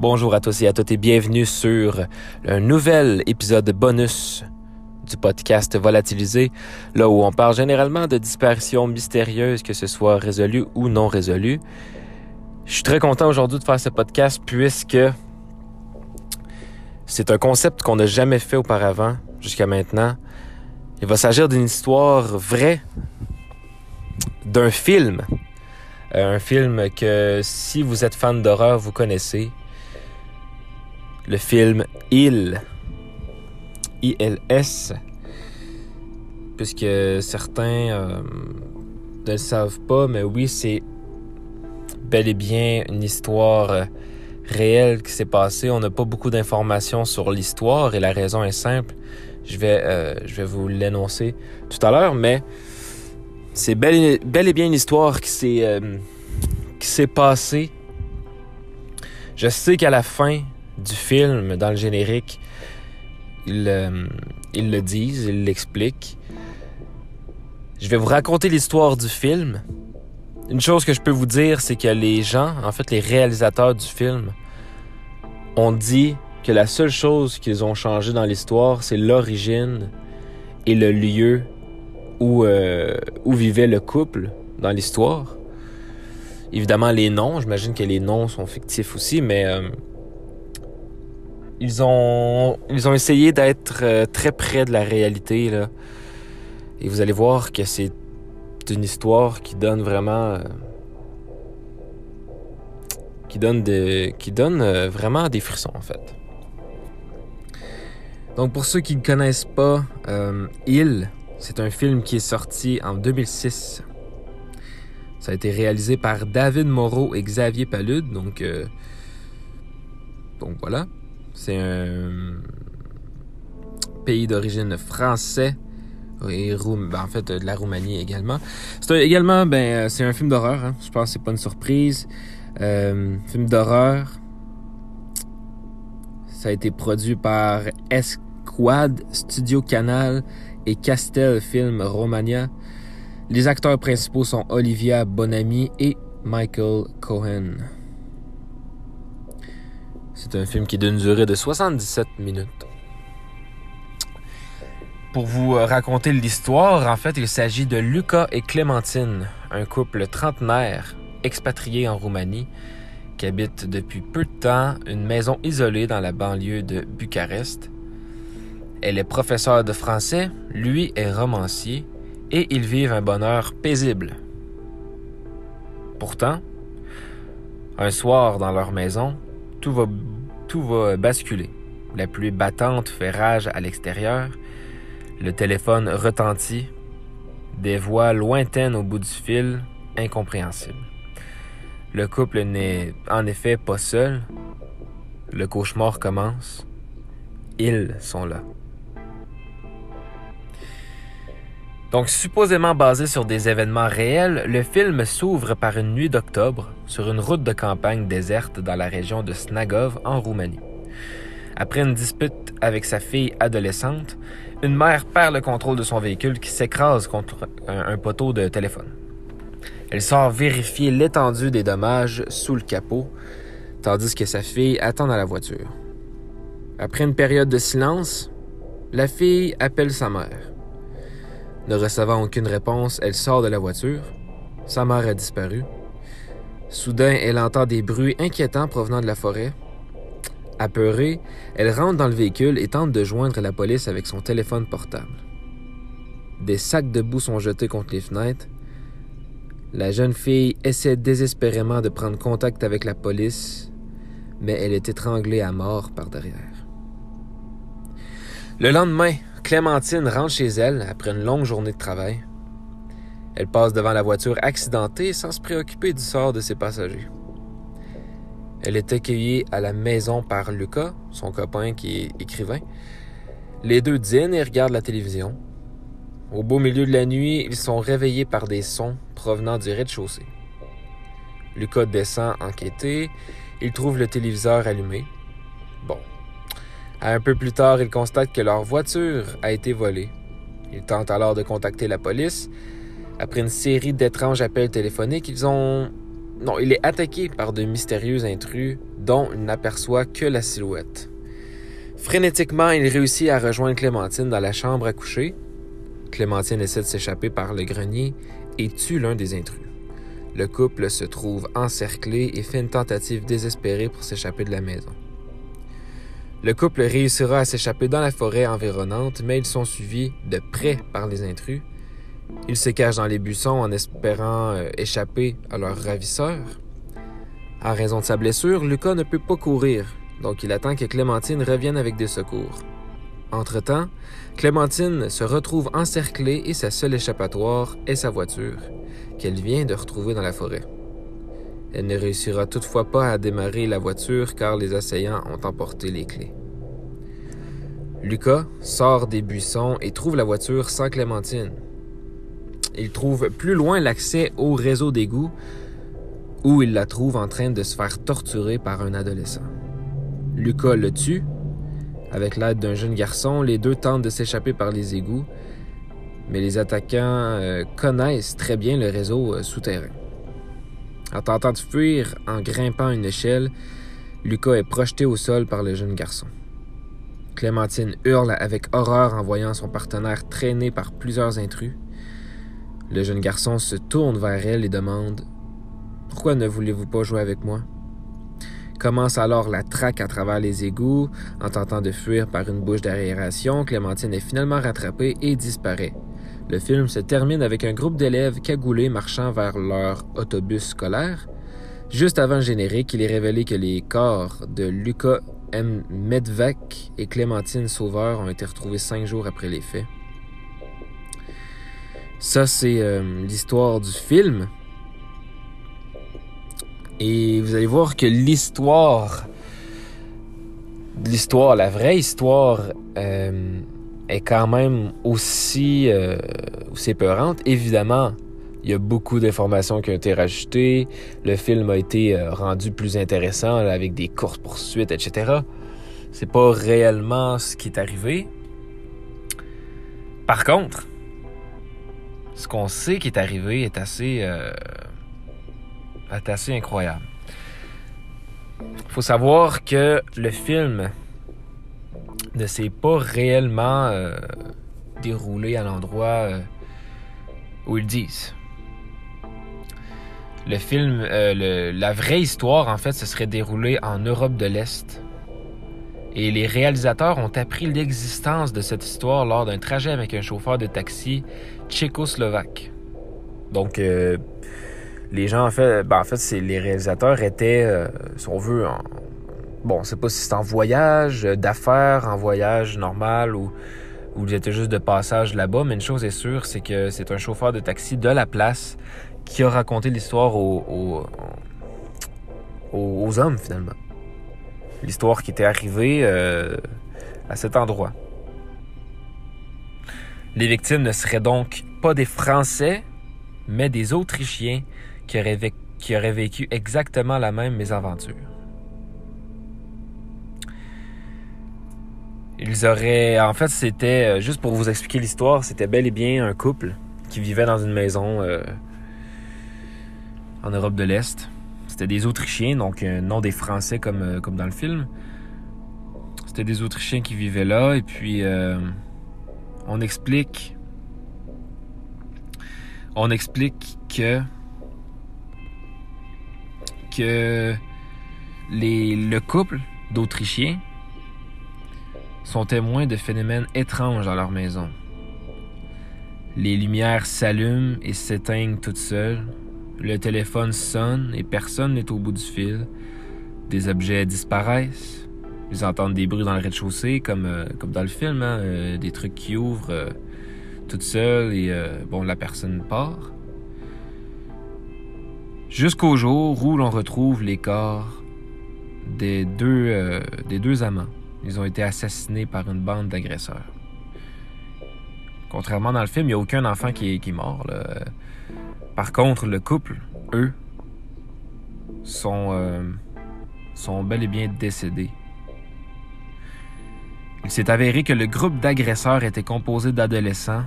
Bonjour à tous et à toutes et bienvenue sur un nouvel épisode bonus du podcast Volatilisé, là où on parle généralement de disparitions mystérieuses, que ce soit résolues ou non résolues. Je suis très content aujourd'hui de faire ce podcast puisque c'est un concept qu'on n'a jamais fait auparavant jusqu'à maintenant. Il va s'agir d'une histoire vraie, d'un film. Euh, un film que si vous êtes fan d'horreur, vous connaissez. Le film Il. ILS. Puisque certains euh, ne le savent pas, mais oui, c'est bel et bien une histoire euh, réelle qui s'est passée. On n'a pas beaucoup d'informations sur l'histoire et la raison est simple. Je vais, euh, vous l'énoncer tout à l'heure, mais c'est bel, et- bien une histoire qui s'est passée. Je sais qu'à la fin du film, dans le générique, ils, le disent, ils l'expliquent. Je vais vous raconter l'histoire du film. Une chose que je peux vous dire, c'est que les gens, en fait les réalisateurs du film, ont dit que la seule chose qu'ils ont changé dans l'histoire, c'est l'origine et le lieu où, euh, où vivait le couple dans l'histoire. Évidemment, les noms, j'imagine que les noms sont fictifs aussi, mais euh, ils, ont, ils ont essayé d'être euh, très près de la réalité. Et vous allez voir que c'est une histoire qui donne vraiment... euh, qui donne, de, qui donne euh, vraiment des frissons, en fait. Donc, pour ceux qui ne connaissent pas, euh, Il, c'est un film qui est sorti en 2006. Ça a été réalisé par David Moreau et Xavier Palude. Donc, donc voilà. C'est un pays d'origine français et Roum- ben, en fait de la Roumanie également. C'est également ben euh, c'est un film d'horreur. hein. Je pense que c'est pas une surprise. Euh, film d'horreur. Ça a été produit par Esquad Studio Canal et Castel Film Romania. Les acteurs principaux sont Olivia Bonamy et Michael Cohen. C'est un film qui est d'une durée de 77 minutes. Pour vous euh, raconter l'histoire, en fait, il s'agit de Lucas et Clémentine, un couple trentenaire expatrié en Roumanie qui habite depuis peu de temps une maison isolée dans la banlieue de Bucarest. Elle est professeure de français, lui est romancier et ils vivent un bonheur paisible. Pourtant, un soir dans leur maison, tout va, tout va basculer. La pluie battante fait rage à l'extérieur, le téléphone retentit, des voix lointaines au bout du fil, incompréhensibles. Le couple n'est en effet pas seul. Le cauchemar commence. Ils sont là. Donc, supposément basé sur des événements réels, le film s'ouvre par une nuit d'octobre sur une route de campagne déserte dans la région de Snagov en Roumanie. Après une dispute avec sa fille adolescente, une mère perd le contrôle de son véhicule qui s'écrase contre un, poteau de téléphone. Elle sort vérifier l'étendue des dommages sous le capot, tandis que sa fille attend dans la voiture. Après une période de silence, la fille appelle sa mère. Ne recevant aucune réponse, elle sort de la voiture. Sa mère a disparu. Soudain, elle entend des bruits inquiétants provenant de la forêt. Apeurée, elle rentre dans le véhicule et tente de joindre la police avec son téléphone portable. Des sacs de boue sont jetés contre les fenêtres. La jeune fille essaie désespérément de prendre contact avec la police, mais elle est étranglée à mort par derrière. Le lendemain, Clémentine rentre chez elle après une longue journée de travail. Elle passe devant la voiture accidentée sans se préoccuper du sort de ses passagers. Elle est accueillie à la maison par Lucas, son copain qui est écrivain. Les deux dînent et regardent la télévision. Au beau milieu de la nuit, ils sont réveillés par des sons provenant du rez-de-chaussée. Lucas descend enquêter. Il trouve le téléviseur allumé. Un peu plus tard, il constate que leur voiture a été volée. Il tente alors de contacter la police. Après une série d'étranges appels téléphoniques, ils ont non, il est attaqué par de mystérieux intrus dont il n'aperçoit que la silhouette. Frénétiquement, il réussit à rejoindre Clémentine dans la chambre à coucher. Clémentine essaie de s'échapper par le grenier et tue l'un des intrus. Le couple se trouve encerclé et fait une tentative désespérée pour s'échapper de la maison. Le couple réussira à s'échapper dans la forêt environnante, mais ils sont suivis de près par les intrus. Ils se cachent dans les buissons en espérant euh, échapper à leur ravisseur. En raison de sa blessure, Lucas ne peut pas courir, donc il attend que Clémentine revienne avec des secours. Entre-temps, Clémentine se retrouve encerclée et sa seule échappatoire est sa voiture, qu'elle vient de retrouver dans la forêt. Elle ne réussira toutefois pas à démarrer la voiture car les assaillants ont emporté les clés. Lucas sort des buissons et trouve la voiture sans Clémentine. Il trouve plus loin l'accès au réseau d'égouts où il la trouve en train de se faire torturer par un adolescent. Lucas le tue. Avec l'aide d'un jeune garçon, les deux tentent de s'échapper par les égouts, mais les attaquants euh, connaissent très bien le réseau euh, souterrain. En tentant de fuir en grimpant une échelle, Lucas est projeté au sol par le jeune garçon. Clémentine hurle avec horreur en voyant son partenaire traîné par plusieurs intrus. Le jeune garçon se tourne vers elle et demande Pourquoi ne voulez-vous pas jouer avec moi Commence alors la traque à travers les égouts. En tentant de fuir par une bouche d'aération, Clémentine est finalement rattrapée et disparaît. Le film se termine avec un groupe d'élèves cagoulés marchant vers leur autobus scolaire. Juste avant le générique, il est révélé que les corps de Lucas M. Medvec et Clémentine Sauveur ont été retrouvés cinq jours après les faits. Ça, c'est euh, l'histoire du film. Et vous allez voir que l'histoire, l'histoire, la vraie histoire, euh, est quand même aussi, euh, épeurante. Évidemment, il y a beaucoup d'informations qui ont été rajoutées. Le film a été euh, rendu plus intéressant avec des courses poursuites, etc. C'est pas réellement ce qui est arrivé. Par contre, ce qu'on sait qui est arrivé est assez, euh, est assez incroyable. Il faut savoir que le film ne s'est pas réellement euh, déroulé à l'endroit euh, où ils disent. Le film, euh, la vraie histoire, en fait, se serait déroulée en Europe de l'Est. Et les réalisateurs ont appris l'existence de cette histoire lors d'un trajet avec un chauffeur de taxi tchécoslovaque. Donc, les gens, en fait, ben, en fait, les réalisateurs étaient, si on veut, en, bon, on sait pas si c'est en voyage euh, d'affaires, en voyage normal ou, vous étiez juste de passage là-bas, mais une chose est sûre, c'est que c'est un chauffeur de taxi de la place qui a raconté l'histoire aux, hommes finalement. L'histoire qui était arrivée euh, à cet endroit. Les victimes ne seraient donc pas des Français, mais des Autrichiens qui auraient vécu exactement la même mésaventure. Ils auraient. En fait, c'était. Euh, juste pour vous expliquer l'histoire, c'était bel et bien un couple qui vivait dans une maison euh, en Europe de l'Est. C'était des Autrichiens, donc euh, non des Français comme, comme dans le film. C'était des Autrichiens qui vivaient là, et puis on explique. On explique que. que les, le couple d'Autrichiens sont témoins de phénomènes étranges dans leur maison. Les lumières s'allument et s'éteignent toutes seules. Le téléphone sonne et personne n'est au bout du fil. Des objets disparaissent. Ils entendent des bruits dans le rez-de-chaussée, comme, euh, comme dans le film, hein, euh, des trucs qui ouvrent euh, toutes seules et bon, la personne part. Jusqu'au jour où l'on retrouve les corps des deux, des deux amants. Ils ont été assassinés par une bande d'agresseurs. Contrairement dans le film, il n'y a aucun enfant qui est, mort. Par contre, le couple, eux, sont, euh, sont bel et bien décédés. Il s'est avéré que le groupe d'agresseurs était composé d'adolescents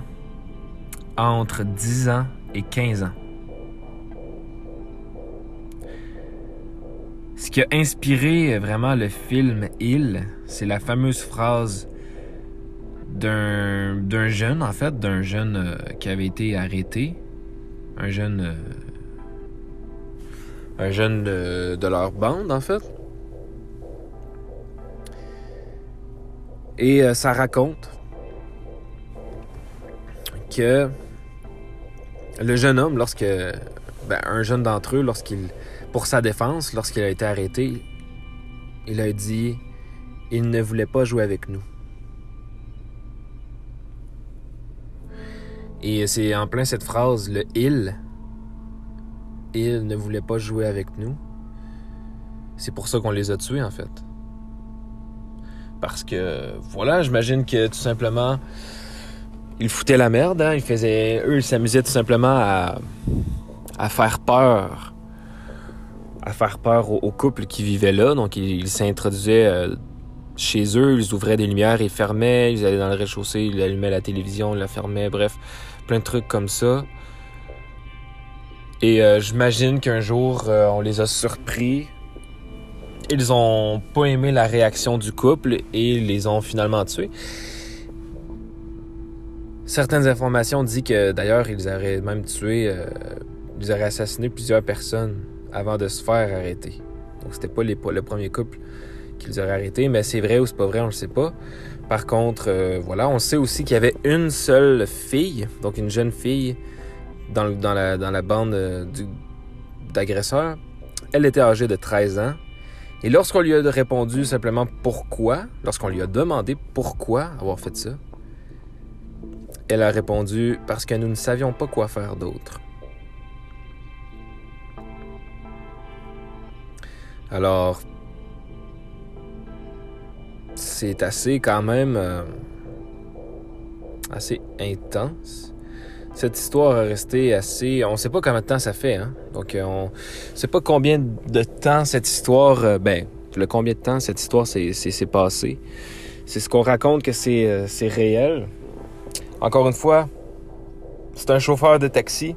entre 10 ans et 15 ans. Ce qui a inspiré vraiment le film Il, c'est la fameuse phrase d'un jeune, en fait, d'un jeune euh, qui avait été arrêté. Un jeune. Euh, un jeune de, leur bande, en fait. Et euh, ça raconte que le jeune homme, lorsque. Ben, un jeune d'entre eux, lorsqu'il. Pour sa défense, lorsqu'il a été arrêté, il a dit il ne voulait pas jouer avec nous. Et c'est en plein cette phrase, le il. Il ne voulait pas jouer avec nous. C'est pour ça qu'on les a tués, en fait. Parce que, voilà, j'imagine que tout simplement, ils foutaient la merde, hein? Ils faisaient. Eux, ils s'amusaient tout simplement à. à faire peur. À faire peur aux, couples qui vivaient là. Donc, ils s'introduisaient euh, chez eux, ils ouvraient des lumières, ils fermaient, ils allaient dans le rez-de-chaussée, ils allumaient la télévision, ils la fermaient, bref, plein de trucs comme ça. Et euh, j'imagine qu'un jour, euh, on les a surpris. Ils ont pas aimé la réaction du couple et ils les ont finalement tués. Certaines informations disent que d'ailleurs, ils auraient même tué, ils auraient assassiné plusieurs personnes avant de se faire arrêter. Donc c'était pas les, le premier couple qu'ils auraient arrêté, mais c'est vrai ou c'est pas vrai, on le sait pas. Par contre, euh, voilà, on sait aussi qu'il y avait une seule fille, donc une jeune fille dans, la, dans la, bande euh, d'agresseurs. Elle était âgée de 13 ans. Et lorsqu'on lui a répondu simplement pourquoi, lorsqu'on lui a demandé pourquoi avoir fait ça, elle a répondu parce que nous ne savions pas quoi faire d'autre. Alors, c'est assez quand même euh, assez intense. Cette histoire a resté assez. On sait pas combien de temps ça fait, hein. Donc euh, on sait pas combien de temps cette histoire. Euh, ben, le combien de temps cette histoire s'est passé. C'est ce qu'on raconte que c'est réel. Encore une fois, c'est un chauffeur de taxi.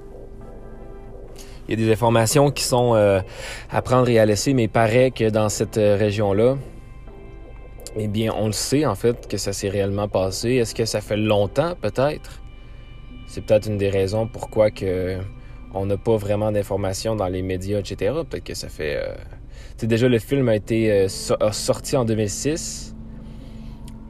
Il y a des informations qui sont à prendre et à laisser, mais il paraît que dans cette région-là, eh bien, on le sait en fait que ça s'est réellement passé. Est-ce que ça fait longtemps? Peut-être? C'est peut-être une des raisons pourquoi que on n'a pas vraiment d'informations dans les médias, etc. Peut-être que ça fait... Euh... déjà, le film a été euh, sorti en 2006.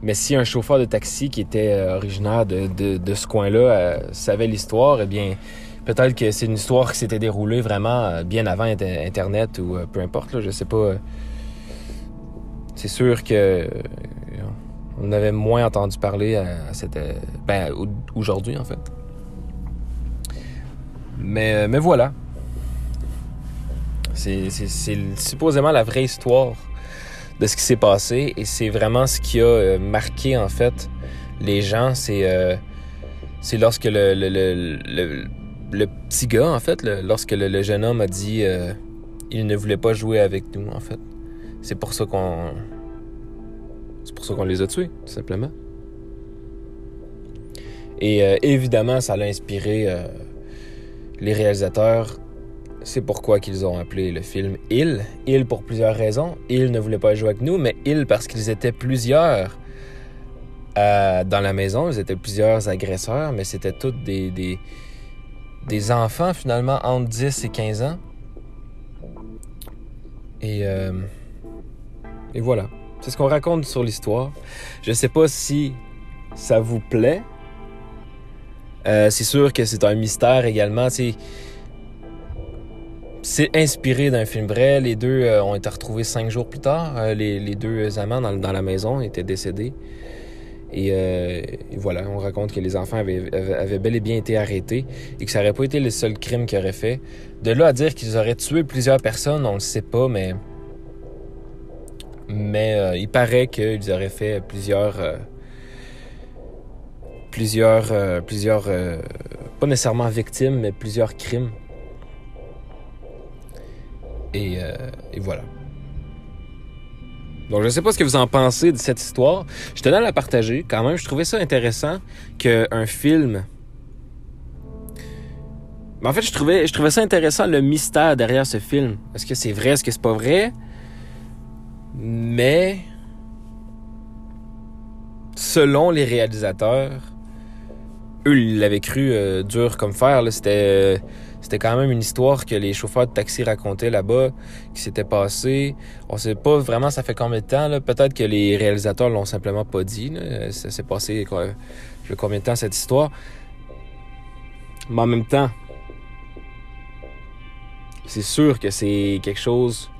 Mais si un chauffeur de taxi qui était euh, originaire de, de, ce coin-là euh, savait l'histoire, eh bien, peut-être que c'est une histoire qui s'était déroulée vraiment bien avant Internet ou peu importe. Là, je sais pas c'est sûr que euh, on avait moins entendu parler à, cette euh, ben, aujourd'hui en fait. Mais, euh, mais voilà. C'est supposément la vraie histoire de ce qui s'est passé et c'est vraiment ce qui a marqué en fait les gens. C'est c'est lorsque le, petit gars en fait, lorsque le, jeune homme a dit il ne voulait pas jouer avec nous en fait. C'est pour ça qu'on. C'est pour ça qu'on les a tués, tout simplement. Et euh, évidemment, ça l'a inspiré euh, les réalisateurs. C'est pourquoi qu'ils ont appelé le film Il. Il pour plusieurs raisons. Il ne voulait pas jouer avec nous, mais Il parce qu'ils étaient plusieurs euh, dans la maison. Ils étaient plusieurs agresseurs, mais c'était tous des, des, des, enfants finalement entre 10 et 15 ans. Et et voilà. C'est ce qu'on raconte sur l'histoire. Je sais pas si ça vous plaît. Euh, c'est sûr que c'est un mystère également. C'est inspiré d'un film vrai. Les deux euh, ont été retrouvés cinq jours plus tard. Euh, les, deux amants dans, la maison étaient décédés. Et, voilà, on raconte que les enfants avaient, bel et bien été arrêtés et que ça n'aurait pas été le seul crime qu'ils auraient fait. De là à dire qu'ils auraient tué plusieurs personnes, on ne le sait pas, mais mais euh, il paraît qu'ils auraient fait plusieurs. Euh, plusieurs. Euh, plusieurs. pas nécessairement victimes, mais plusieurs crimes. Et, et, voilà. Donc, je ne sais pas ce que vous en pensez de cette histoire. Je tenais à la partager quand même. Je trouvais ça intéressant qu'un film. Mais en fait, je trouvais, je trouvais ça intéressant le mystère derrière ce film. Est-ce que c'est vrai, est-ce que c'est pas vrai? Mais selon les réalisateurs, eux, ils l'avaient cru euh, dur comme fer. C'était, c'était quand même une histoire que les chauffeurs de taxi racontaient là-bas, qui s'était passé. On sait pas vraiment ça fait combien de temps. Peut-être que les réalisateurs l'ont simplement pas dit. Ça s'est passé quoi, combien de temps cette histoire? Mais en même temps, c'est sûr que c'est quelque chose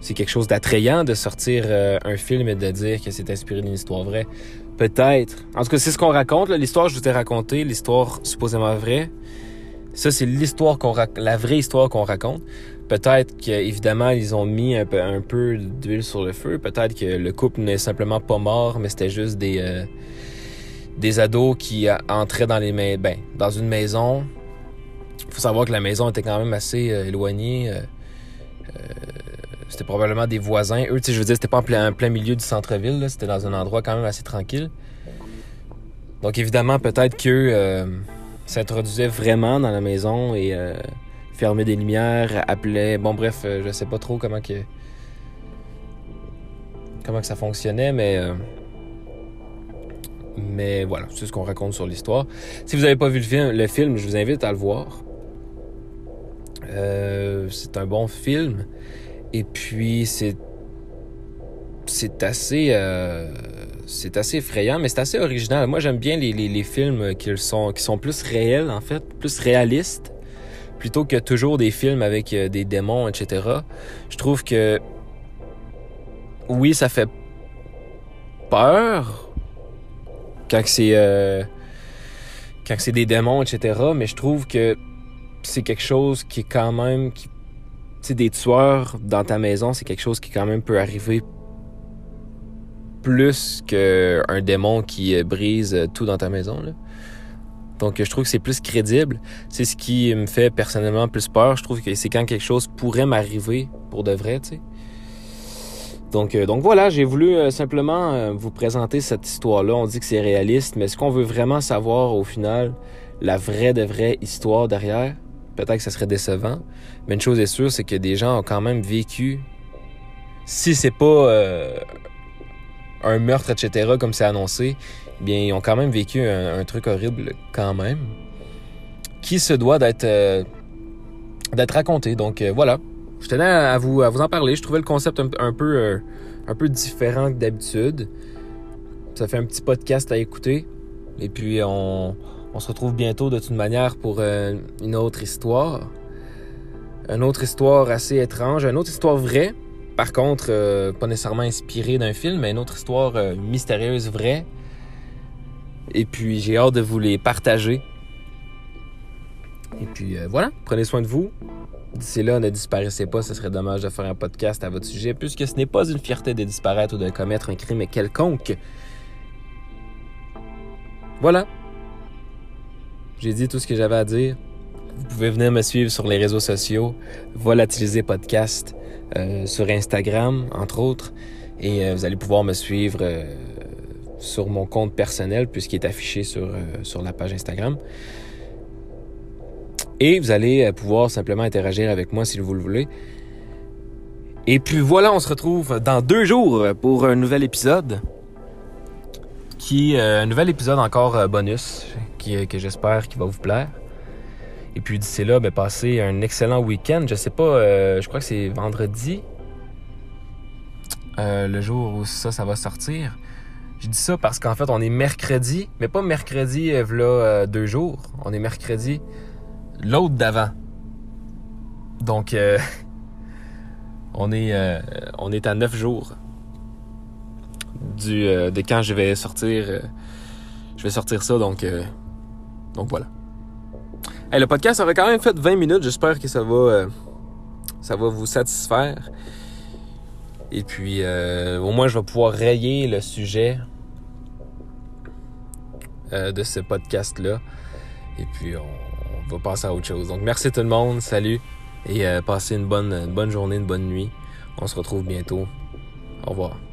c'est quelque chose d'attrayant de sortir euh, un film et de dire que c'est inspiré d'une histoire vraie. Peut-être. En tout cas, c'est ce qu'on raconte. L'histoire, je vous ai raconté, l'histoire supposément vraie. Ça, c'est l'histoire qu'on la vraie histoire qu'on raconte. Peut-être qu'évidemment, ils ont mis un peu, d'huile sur le feu. Peut-être que le couple n'est simplement pas mort, mais c'était juste des, euh, des ados qui entraient dans les mains, ben, dans une maison. Il faut savoir que la maison était quand même assez euh, éloignée. C'était probablement des voisins. Eux, tu sais, je veux dire, c'était pas en plein, milieu du centre-ville. C'était dans un endroit quand même assez tranquille. Donc, évidemment, peut-être qu'eux euh, s'introduisaient vraiment dans la maison et euh, fermaient des lumières, appelaient... Bon, bref, euh, je sais pas trop comment que... Comment que ça fonctionnait, mais... Euh, mais voilà, c'est ce qu'on raconte sur l'histoire. Si vous n'avez pas vu le film, je vous invite à le voir. c'est un bon film. Et puis, c'est. C'est assez. Euh, c'est assez effrayant, mais c'est assez original. Moi, j'aime bien les, les, films qui sont, qui sont plus réels, en fait, plus réalistes, plutôt que toujours des films avec euh, des démons, etc. Je trouve que. Oui, ça fait peur quand c'est. Euh, quand c'est des démons, etc. Mais je trouve que c'est quelque chose qui est quand même. Des tueurs dans ta maison, c'est quelque chose qui quand même peut arriver plus qu'un démon qui euh, brise euh, tout dans ta maison. Donc je trouve que c'est plus crédible. C'est ce qui me fait personnellement plus peur. Je trouve que c'est quand quelque chose pourrait m'arriver pour de vrai, euh, donc voilà, j'ai voulu simplement vous présenter cette histoire-là. On dit que c'est réaliste, mais est-ce qu'on veut vraiment savoir au final la vraie de vraie histoire derrière? Peut-être que ça serait décevant. Mais une chose est sûre, c'est que des gens ont quand même vécu. Si c'est pas euh, un meurtre, etc., comme c'est annoncé, bien, ils ont quand même vécu un, truc horrible quand même. Qui se doit d'être euh, d'être raconté. Donc euh, voilà. Je tenais à vous, à vous en parler. Je trouvais le concept un, peu, un peu différent que d'habitude. Ça fait un petit podcast à écouter. Et puis on, on se retrouve bientôt de toute manière pour euh, une autre histoire. Une autre histoire assez étrange, une autre histoire vraie. Par contre, euh, pas nécessairement inspirée d'un film, mais une autre histoire euh, mystérieuse, vraie. Et puis j'ai hâte de vous les partager. Et puis voilà, prenez soin de vous. D'ici là, ne disparaissez pas, ce serait dommage de faire un podcast à votre sujet, puisque ce n'est pas une fierté de disparaître ou de commettre un crime quelconque. Voilà, j'ai dit tout ce que j'avais à dire. Vous pouvez venir me suivre sur les réseaux sociaux, Volatiliser Podcast, euh, sur Instagram, entre autres. Et euh, vous allez pouvoir me suivre euh, sur mon compte personnel, puisqu'il est affiché sur, sur la page Instagram. Et vous allez pouvoir simplement interagir avec moi si vous le voulez. Et puis voilà, on se retrouve dans deux jours pour un nouvel épisode. Qui, un nouvel épisode encore bonus euh, que j'espère qu'il va vous plaire. Et puis d'ici là, ben, passez un excellent week-end. Je sais pas, euh, je crois que c'est vendredi, euh, le jour où ça, ça va sortir. Je dis ça parce qu'en fait, on est mercredi, mais pas mercredi, là, deux jours. On est mercredi, l'autre d'avant. Donc, on, est, on est à neuf jours du, de quand je vais sortir. je vais sortir ça, donc donc voilà. le podcast aurait quand même fait 20 minutes. J'espère que ça va, euh, ça va vous satisfaire. Et puis, euh, au moins, je vais pouvoir rayer le sujet euh, de ce podcast-là. Et puis, on, va passer à autre chose. Donc, merci tout le monde. Salut. Et passez une bonne, une bonne journée, une bonne nuit. On se retrouve bientôt. Au revoir.